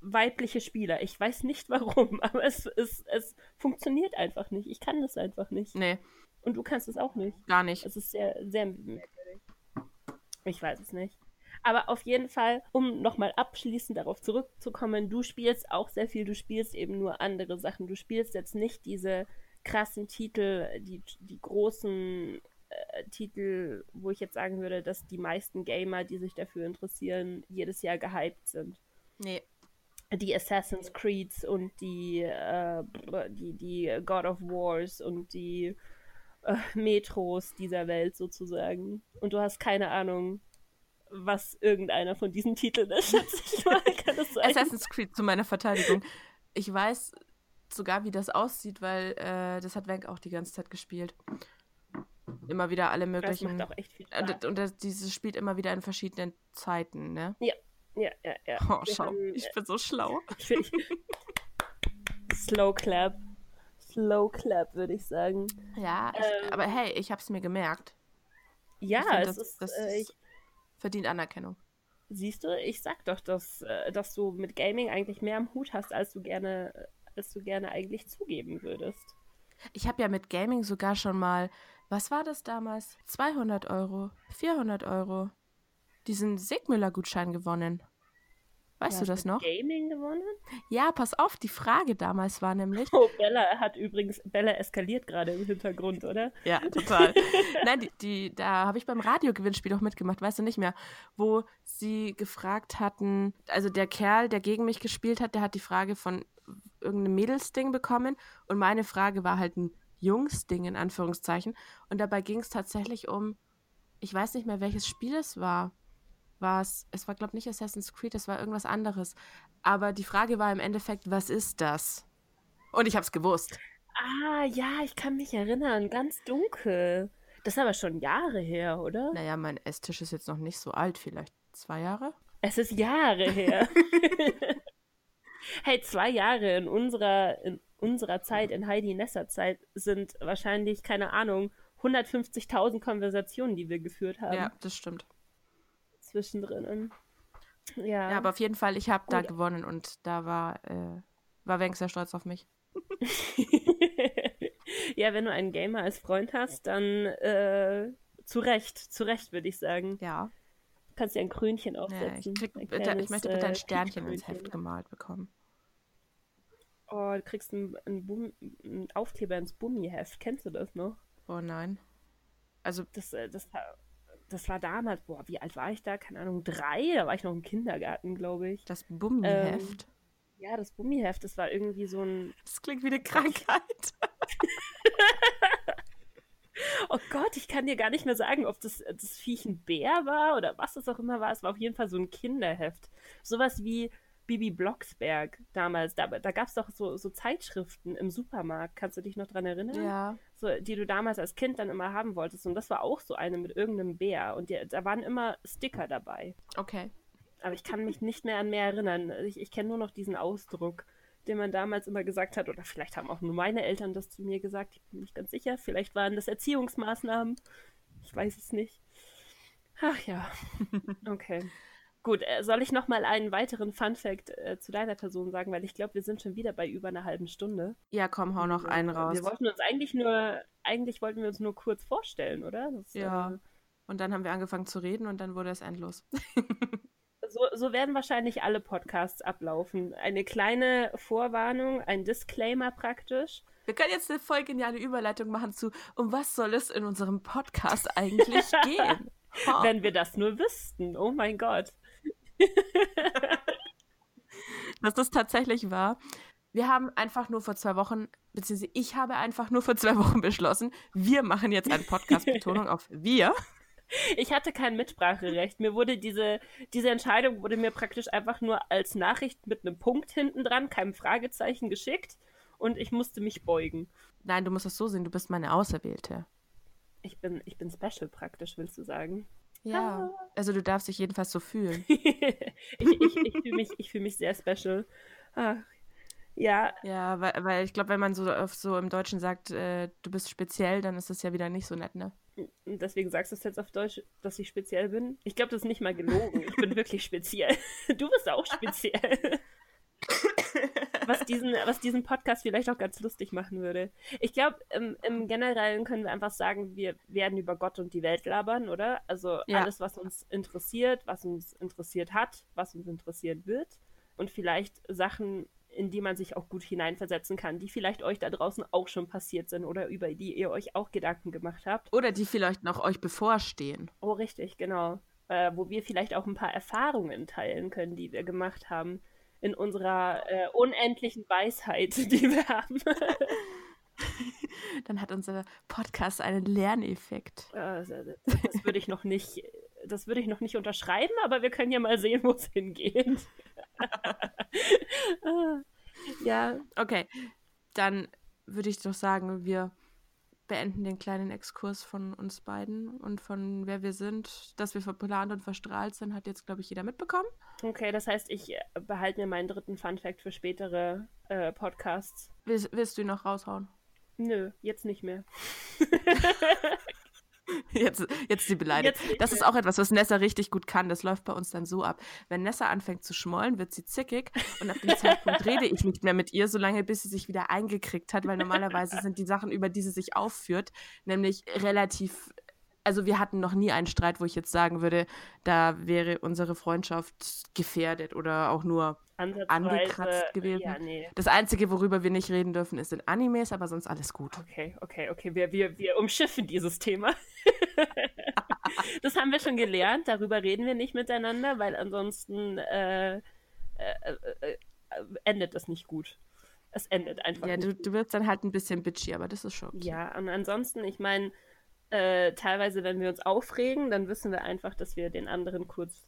weibliche Spieler. Ich weiß nicht warum, aber es, es, es funktioniert einfach nicht. Ich kann das einfach nicht. Nee. Und du kannst es auch nicht. Gar nicht. Es ist sehr, sehr merkwürdig. Ich weiß es nicht. Aber auf jeden Fall, um nochmal abschließend darauf zurückzukommen, du spielst auch sehr viel, du spielst eben nur andere Sachen. Du spielst jetzt nicht diese krassen Titel, die, die großen äh, Titel, wo ich jetzt sagen würde, dass die meisten Gamer, die sich dafür interessieren, jedes Jahr gehypt sind. Nee. Die Assassin's Creeds und die, äh, die, die God of Wars und die äh, Metros dieser Welt sozusagen. Und du hast keine Ahnung, was irgendeiner von diesen Titeln ist. Assassin's Creed zu meiner Verteidigung. Ich weiß sogar, wie das aussieht, weil äh, das hat Wenk auch die ganze Zeit gespielt. Immer wieder alle möglichen. Das macht auch echt viel Spaß. Und, und dieses spielt immer wieder in verschiedenen Zeiten, ne? Ja, ja, ja, ja. Oh, schau, haben, ich bin so schlau. Slow Clap. Slow Clap, würde ich sagen. Ja, ich, ähm, aber hey, ich hab's mir gemerkt. Ja, find, es das, ist. Das äh, ich, verdient Anerkennung. Siehst du, ich sag doch, dass, äh, dass du mit Gaming eigentlich mehr am Hut hast, als du gerne, als du gerne eigentlich zugeben würdest. Ich habe ja mit Gaming sogar schon mal, was war das damals? 200 Euro, 400 Euro, diesen Sigmüller-Gutschein gewonnen. Weißt du, du das noch? Gaming gewonnen? Ja, pass auf, die Frage damals war nämlich. Oh, Bella hat übrigens, Bella eskaliert gerade im Hintergrund, oder? Ja, total. Nein, die, die da habe ich beim Radiogewinnspiel auch mitgemacht, weißt du nicht mehr, wo sie gefragt hatten, also der Kerl, der gegen mich gespielt hat, der hat die Frage von irgendeinem Mädelsding bekommen und meine Frage war halt ein Jungsding in Anführungszeichen und dabei ging es tatsächlich um, ich weiß nicht mehr, welches Spiel es war war es, es war, glaube ich, nicht Assassin's Creed, es war irgendwas anderes. Aber die Frage war im Endeffekt, was ist das? Und ich habe es gewusst. Ah, ja, ich kann mich erinnern, ganz dunkel. Das ist aber schon Jahre her, oder? Naja, mein Esstisch ist jetzt noch nicht so alt, vielleicht zwei Jahre? Es ist Jahre her. hey, zwei Jahre in unserer, in unserer Zeit, in Heidi Nesser Zeit, sind wahrscheinlich, keine Ahnung, 150.000 Konversationen, die wir geführt haben. Ja, das stimmt zwischendrin. Ja. ja, aber auf jeden Fall, ich habe da gewonnen und da war, äh, war Wenk sehr stolz auf mich. ja, wenn du einen Gamer als Freund hast, dann äh, zu Recht, zu Recht würde ich sagen. Ja. Du kannst dir ein Krönchen aufsetzen. Ja, ich, krieg, bitte, ich möchte bitte ein äh, Sternchen ins Heft gemalt bekommen. Oh, du kriegst einen, einen, einen Aufkleber ins Bummiheft. Kennst du das noch? Oh nein. Also das, äh, das das war damals, boah, wie alt war ich da? Keine Ahnung, drei? Da war ich noch im Kindergarten, glaube ich. Das Bummiheft? Ähm, ja, das Bummiheft, das war irgendwie so ein. Das klingt wie eine Krankheit. oh Gott, ich kann dir gar nicht mehr sagen, ob das, das Viech ein Bär war oder was es auch immer war. Es war auf jeden Fall so ein Kinderheft. Sowas wie Bibi Blocksberg damals. Da, da gab es doch so, so Zeitschriften im Supermarkt. Kannst du dich noch dran erinnern? Ja. So, die du damals als Kind dann immer haben wolltest. Und das war auch so eine mit irgendeinem Bär. Und die, da waren immer Sticker dabei. Okay. Aber ich kann mich nicht mehr an mehr erinnern. Ich, ich kenne nur noch diesen Ausdruck, den man damals immer gesagt hat. Oder vielleicht haben auch nur meine Eltern das zu mir gesagt. Ich bin nicht ganz sicher. Vielleicht waren das Erziehungsmaßnahmen. Ich weiß es nicht. Ach ja. Okay. Gut, äh, soll ich noch mal einen weiteren Fun Fact äh, zu deiner Person sagen, weil ich glaube, wir sind schon wieder bei über einer halben Stunde. Ja, komm, hau noch einen raus. Wir wollten uns eigentlich nur, eigentlich wollten wir uns nur kurz vorstellen, oder? Das, ja. Äh, und dann haben wir angefangen zu reden und dann wurde es endlos. so, so werden wahrscheinlich alle Podcasts ablaufen. Eine kleine Vorwarnung, ein Disclaimer praktisch. Wir können jetzt eine voll geniale Überleitung machen zu, um was soll es in unserem Podcast eigentlich gehen? Wenn wir das nur wüssten. Oh mein Gott. dass das tatsächlich war. Wir haben einfach nur vor zwei Wochen, beziehungsweise ich habe einfach nur vor zwei Wochen beschlossen, wir machen jetzt eine Podcast-Betonung auf wir. Ich hatte kein Mitspracherecht. Mir wurde diese, diese Entscheidung wurde mir praktisch einfach nur als Nachricht mit einem Punkt hinten dran, keinem Fragezeichen geschickt und ich musste mich beugen. Nein, du musst das so sehen, du bist meine Auserwählte. Ich bin, ich bin special praktisch, willst du sagen? Ja. Also du darfst dich jedenfalls so fühlen. ich ich, ich fühle mich, ich fühl mich sehr special. Ach, ja. Ja, weil, weil ich glaube, wenn man so auf so im Deutschen sagt, äh, du bist speziell, dann ist das ja wieder nicht so nett, ne? Und deswegen sagst du es jetzt auf Deutsch, dass ich speziell bin. Ich glaube, das ist nicht mal gelogen. Ich bin wirklich speziell. Du bist auch speziell. was, diesen, was diesen Podcast vielleicht auch ganz lustig machen würde. Ich glaube, im, im, Generellen können wir einfach sagen, wir werden über Gott und die Welt labern, oder? Also ja. alles, was uns interessiert, was uns interessiert hat, was uns interessieren wird. Und vielleicht Sachen, in die man sich auch gut hineinversetzen kann, die vielleicht euch da draußen auch schon passiert sind oder über die ihr euch auch Gedanken gemacht habt. Oder die vielleicht noch euch bevorstehen. Oh, richtig, genau. Äh, wo wir vielleicht auch ein paar Erfahrungen teilen können, die wir gemacht haben in unserer äh, unendlichen Weisheit, die wir haben. Dann hat unser Podcast einen Lerneffekt. Äh, das würde ich noch nicht, das würde ich noch nicht unterschreiben, aber wir können ja mal sehen, wo es hingeht. ja. Okay, dann würde ich doch sagen, wir beenden den kleinen Exkurs von uns beiden und von wer wir sind. Dass wir verplant und verstrahlt sind, hat jetzt, glaube ich, jeder mitbekommen. Okay, das heißt, ich äh, behalte mir meinen dritten Fun-Fact für spätere äh, Podcasts. Willst, willst du ihn noch raushauen? Nö, jetzt nicht mehr. Jetzt, jetzt sie beleidigt. das ist auch etwas, was Nessa richtig gut kann. Das läuft bei uns dann so ab. Wenn Nessa anfängt zu schmollen, wird sie zickig und ab dem Zeitpunkt rede ich nicht mehr mit ihr, solange bis sie sich wieder eingekriegt hat, weil normalerweise sind die Sachen, über die sie sich aufführt, nämlich relativ also wir hatten noch nie einen Streit, wo ich jetzt sagen würde, da wäre unsere Freundschaft gefährdet oder auch nur angekratzt gewesen. Ja, nee. Das Einzige, worüber wir nicht reden dürfen, ist in Animes, aber sonst alles gut. Okay, okay, okay. Wir, wir, wir umschiffen dieses Thema. das haben wir schon gelernt, darüber reden wir nicht miteinander, weil ansonsten äh, äh, äh, endet das nicht gut. Es endet einfach. Ja, du, du wirst dann halt ein bisschen bitchy, aber das ist schon. Okay. Ja, und ansonsten, ich meine, äh, teilweise, wenn wir uns aufregen, dann wissen wir einfach, dass wir den anderen kurz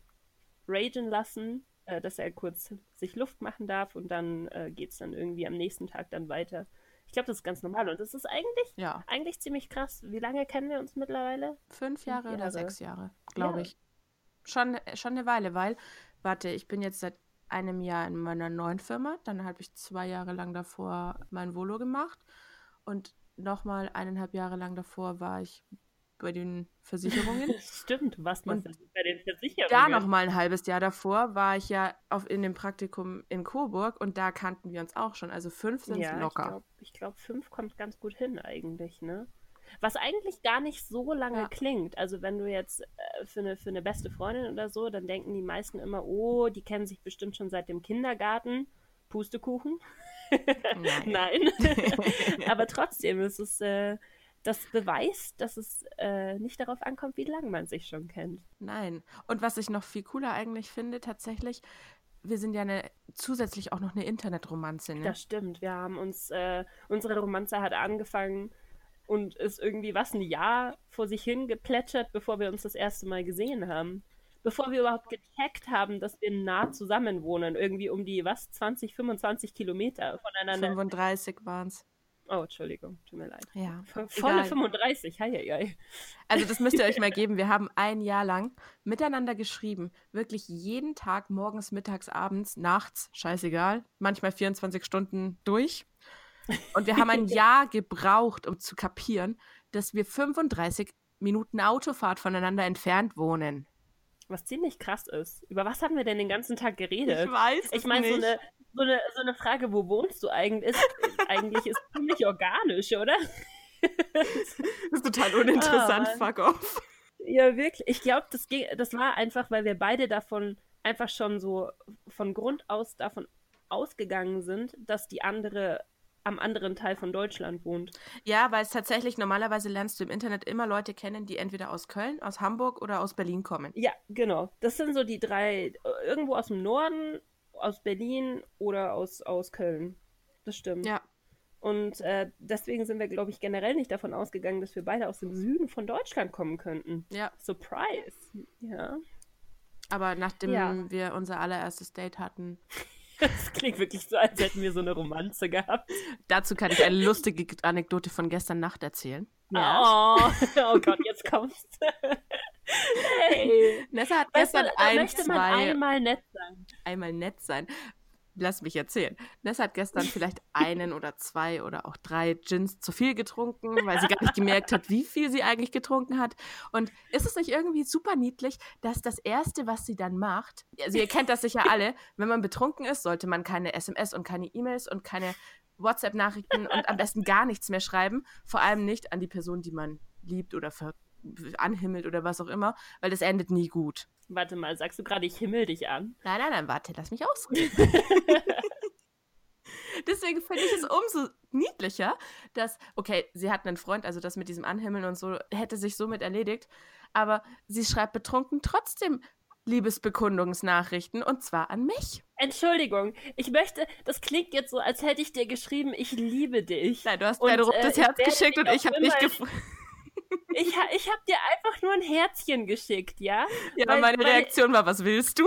ragen lassen, äh, dass er kurz sich Luft machen darf und dann äh, geht es dann irgendwie am nächsten Tag dann weiter. Ich glaube, das ist ganz normal und das ist eigentlich, ja. eigentlich ziemlich krass. Wie lange kennen wir uns mittlerweile? Fünf Jahre, Jahre. oder sechs Jahre, glaube ja. ich. Schon, schon eine Weile, weil, warte, ich bin jetzt seit einem Jahr in meiner neuen Firma, dann habe ich zwei Jahre lang davor mein Volo gemacht und nochmal eineinhalb Jahre lang davor war ich bei den Versicherungen. Stimmt, was man bei den Versicherungen. Da nochmal ein halbes Jahr davor war ich ja auf, in dem Praktikum in Coburg und da kannten wir uns auch schon. Also fünf sind ja, locker. Ich glaube, glaub, fünf kommt ganz gut hin eigentlich, ne? Was eigentlich gar nicht so lange ja. klingt. Also wenn du jetzt äh, für, eine, für eine beste Freundin oder so, dann denken die meisten immer, oh, die kennen sich bestimmt schon seit dem Kindergarten. Pustekuchen. Nein. Nein. Aber trotzdem, es ist, äh, das beweist, dass es äh, nicht darauf ankommt, wie lange man sich schon kennt. Nein. Und was ich noch viel cooler eigentlich finde, tatsächlich, wir sind ja eine, zusätzlich auch noch eine Internetromanze. Ne? Das stimmt. Wir haben uns, äh, unsere Romanze hat angefangen und ist irgendwie was ein Jahr vor sich hin geplätschert, bevor wir uns das erste Mal gesehen haben bevor wir überhaupt gecheckt haben, dass wir nah zusammen wohnen, irgendwie um die, was, 20, 25 Kilometer voneinander. 35 waren es. Oh, Entschuldigung, tut mir leid. Ja. Volle egal. 35, hei, hei, hei. Also das müsst ihr euch mal geben. Wir haben ein Jahr lang miteinander geschrieben. Wirklich jeden Tag, morgens, mittags, abends, nachts, scheißegal. Manchmal 24 Stunden durch. Und wir haben ein Jahr gebraucht, um zu kapieren, dass wir 35 Minuten Autofahrt voneinander entfernt wohnen was ziemlich krass ist. Über was haben wir denn den ganzen Tag geredet? Ich weiß. Ich meine, so eine, so, eine, so eine Frage, wo wohnst du eigentlich, ist, eigentlich ist ziemlich organisch, oder? das ist total uninteressant, oh, fuck off. Ja, wirklich. Ich glaube, das, das war einfach, weil wir beide davon einfach schon so von Grund aus davon ausgegangen sind, dass die andere am anderen Teil von Deutschland wohnt. Ja, weil es tatsächlich normalerweise lernst du im Internet immer Leute kennen, die entweder aus Köln, aus Hamburg oder aus Berlin kommen. Ja, genau. Das sind so die drei, irgendwo aus dem Norden, aus Berlin oder aus, aus Köln. Das stimmt. Ja. Und äh, deswegen sind wir, glaube ich, generell nicht davon ausgegangen, dass wir beide aus dem Süden von Deutschland kommen könnten. Ja. Surprise. Ja. Aber nachdem ja. wir unser allererstes Date hatten, Das klingt wirklich so, als hätten wir so eine Romanze gehabt. Dazu kann ich eine lustige Anekdote von gestern Nacht erzählen. Ja. Oh, oh Gott, jetzt kommst du. hey. Nessa hat Weißt du, gestern da ein, möchte man zwei, einmal nett sein. einmal nett sein. Lass mich erzählen. Nessa hat gestern vielleicht einen oder zwei oder auch drei Gins zu viel getrunken, weil sie gar nicht gemerkt hat, wie viel sie eigentlich getrunken hat. Und ist es nicht irgendwie super niedlich, dass das Erste, was sie dann macht, also ihr kennt das sicher alle, wenn man betrunken ist, sollte man keine SMS und keine E-Mails und keine WhatsApp-Nachrichten und am besten gar nichts mehr schreiben. Vor allem nicht an die Person, die man liebt oder anhimmelt oder was auch immer, weil das endet nie gut. Warte mal, sagst du gerade, ich himmel dich an? Nein, nein, nein, warte, lass mich ausreden. Deswegen finde ich es umso niedlicher, dass, okay, sie hat einen Freund, also das mit diesem Anhimmeln und so hätte sich somit erledigt, aber sie schreibt betrunken trotzdem Liebesbekundungsnachrichten und zwar an mich. Entschuldigung, ich möchte, das klingt jetzt so, als hätte ich dir geschrieben, ich liebe dich. Nein, du hast mir ein äh, Herz werde geschickt und ich habe nicht gefragt. Ich, ich habe dir einfach nur ein Herzchen geschickt, ja? Ja, Weil- meine weil- Reaktion war, was willst du?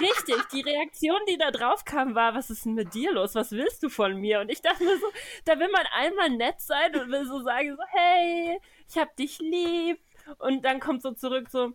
Richtig, die Reaktion, die da drauf kam, war, was ist denn mit dir los? Was willst du von mir? Und ich dachte mir so, da will man einmal nett sein und will so sagen, so, hey, ich hab dich lieb. Und dann kommt so zurück so,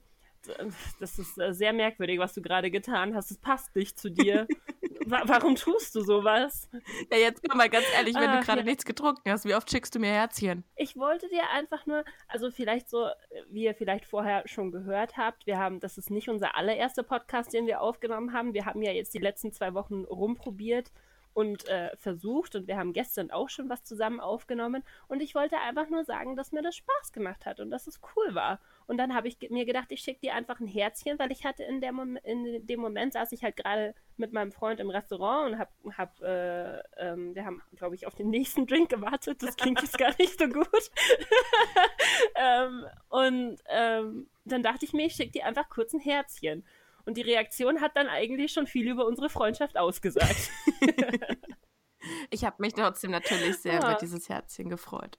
das ist äh, sehr merkwürdig, was du gerade getan hast. Es passt nicht zu dir. Wa warum tust du sowas? Ja, jetzt mal ganz ehrlich, wenn du Ach, gerade ja. nichts getrunken hast, wie oft schickst du mir Herzchen? Ich wollte dir einfach nur, also vielleicht so, wie ihr vielleicht vorher schon gehört habt, wir haben, das ist nicht unser allererster Podcast, den wir aufgenommen haben. Wir haben ja jetzt die letzten zwei Wochen rumprobiert und äh, versucht und wir haben gestern auch schon was zusammen aufgenommen und ich wollte einfach nur sagen, dass mir das Spaß gemacht hat und dass es cool war. Und dann habe ich mir gedacht, ich schicke dir einfach ein Herzchen, weil ich hatte in, der Mom in dem Moment saß ich halt gerade mit meinem Freund im Restaurant und hab, hab äh, ähm, wir haben, glaube ich, auf den nächsten Drink gewartet. Das klingt jetzt gar nicht so gut. ähm, und ähm, dann dachte ich mir, ich schicke dir einfach kurz ein Herzchen. Und die Reaktion hat dann eigentlich schon viel über unsere Freundschaft ausgesagt. Ich habe mich trotzdem natürlich sehr Ja. über dieses Herzchen gefreut.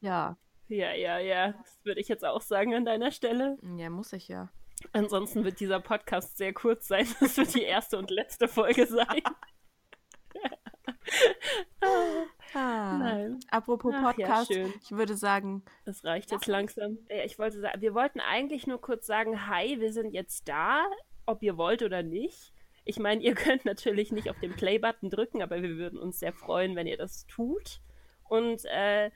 Ja, ja, ja, ja. Das würde ich jetzt auch sagen an deiner Stelle. ja, muss ich ja. Ansonsten wird dieser Podcast sehr kurz sein. Das wird die erste und letzte Folge sein. Ah, Nein, Apropos Ach ja, Podcast, schön. ich würde sagen, das reicht jetzt langsam. Ja, ich wollte sagen, wir wollten eigentlich nur kurz sagen, hi, wir sind jetzt da, ob ihr wollt oder nicht. Ich meine, ihr könnt natürlich nicht auf den Play-Button drücken, aber wir würden uns sehr freuen, wenn ihr das tut. Und äh,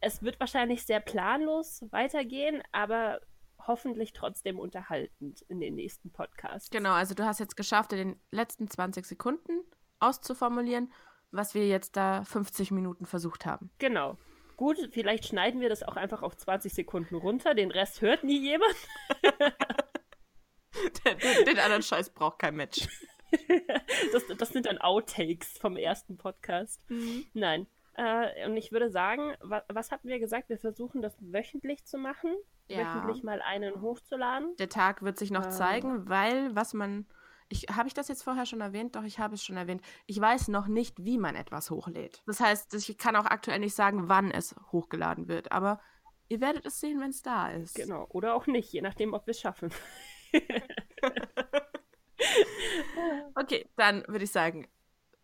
es wird wahrscheinlich sehr planlos weitergehen, aber hoffentlich trotzdem unterhaltend in den nächsten Podcasts. genau, also du hast jetzt geschafft, in den letzten 20 Sekunden auszuformulieren, was wir jetzt da 50 Minuten versucht haben. Genau. Gut, vielleicht schneiden wir das auch einfach auf 20 Sekunden runter. Den Rest hört nie jemand. den, den anderen Scheiß braucht kein Mensch. Das, das sind dann Outtakes vom ersten Podcast. Nein. Äh, und ich würde sagen, wa was hatten wir gesagt? Wir versuchen das wöchentlich zu machen. Ja. Wöchentlich mal einen hochzuladen. Der Tag wird sich noch Ähm. zeigen, weil was man. Ich, habe ich das jetzt vorher schon erwähnt? Doch, ich habe es schon erwähnt. Ich weiß noch nicht, wie man etwas hochlädt. Das heißt, ich kann auch aktuell nicht sagen, wann es hochgeladen wird. Aber ihr werdet es sehen, wenn es da ist. Genau. Oder auch nicht, je nachdem, ob wir es schaffen. Okay, dann würde ich sagen,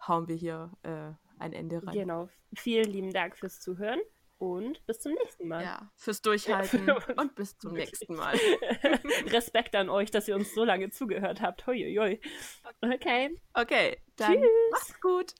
hauen wir hier äh, ein Ende rein. Genau. Vielen lieben Dank fürs Zuhören und bis zum nächsten Mal. Ja, fürs Durchhalten und bis zum nächsten Mal. Respekt an euch, dass ihr uns so lange zugehört habt. Hoi, hoi. Okay. Okay, dann Tschüss. macht's gut.